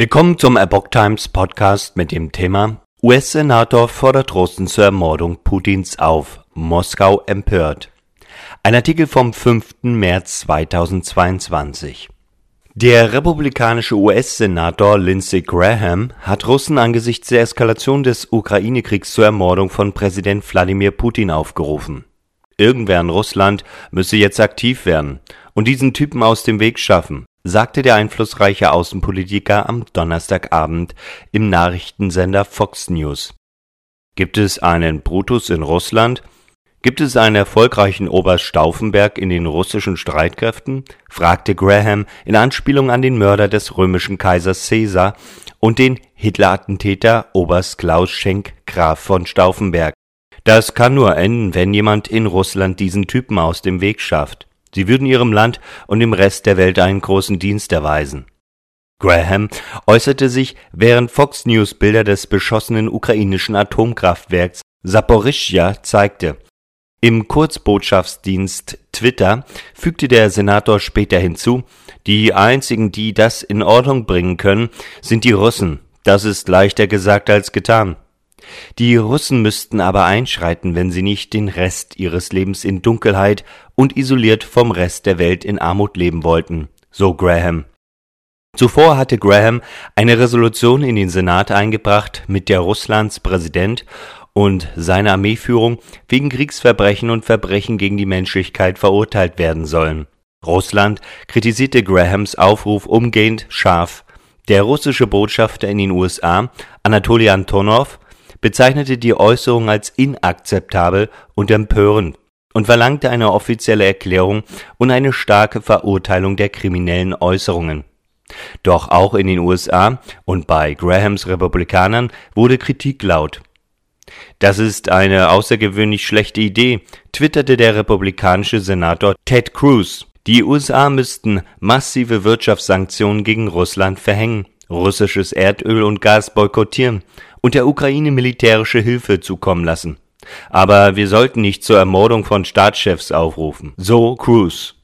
Willkommen zum Epoch Times Podcast mit dem Thema US-Senator fordert Russen zur Ermordung Putins auf. Moskau empört. Ein Artikel vom 5. März 2022. Der republikanische US-Senator Lindsey Graham hat Russen angesichts der Eskalation des Ukraine-Kriegs zur Ermordung von Präsident Wladimir Putin aufgerufen. Irgendwer in Russland müsse jetzt aktiv werden und diesen Typen aus dem Weg schaffen sagte der einflussreiche Außenpolitiker am Donnerstagabend im Nachrichtensender Fox News. Gibt es einen Brutus in Russland? Gibt es einen erfolgreichen Oberst Stauffenberg in den russischen Streitkräften? fragte Graham in Anspielung an den Mörder des römischen Kaisers Caesar und den Hitler-Attentäter Oberst Klaus Schenk Graf von Stauffenberg. Das kann nur enden, wenn jemand in Russland diesen Typen aus dem Weg schafft. Sie würden ihrem Land und dem Rest der Welt einen großen Dienst erweisen. Graham äußerte sich, während Fox News Bilder des beschossenen ukrainischen Atomkraftwerks Saporischja zeigte. Im Kurzbotschaftsdienst Twitter fügte der Senator später hinzu, die einzigen, die das in Ordnung bringen können, sind die Russen. Das ist leichter gesagt als getan. Die Russen müssten aber einschreiten, wenn sie nicht den Rest ihres Lebens in Dunkelheit und isoliert vom Rest der Welt in Armut leben wollten, so Graham. Zuvor hatte Graham eine Resolution in den Senat eingebracht, mit der Russlands Präsident und seine Armeeführung wegen Kriegsverbrechen und Verbrechen gegen die Menschlichkeit verurteilt werden sollen. Russland kritisierte Grahams Aufruf umgehend scharf. Der russische Botschafter in den USA, Anatoly Antonov, bezeichnete die Äußerung als inakzeptabel und empörend und verlangte eine offizielle Erklärung und eine starke Verurteilung der kriminellen Äußerungen. Doch auch in den USA und bei Grahams Republikanern wurde Kritik laut. Das ist eine außergewöhnlich schlechte Idee, twitterte der republikanische Senator Ted Cruz. Die USA müssten massive Wirtschaftssanktionen gegen Russland verhängen, russisches Erdöl und Gas boykottieren und der Ukraine militärische Hilfe zukommen lassen. Aber wir sollten nicht zur Ermordung von Staatschefs aufrufen. So Cruz.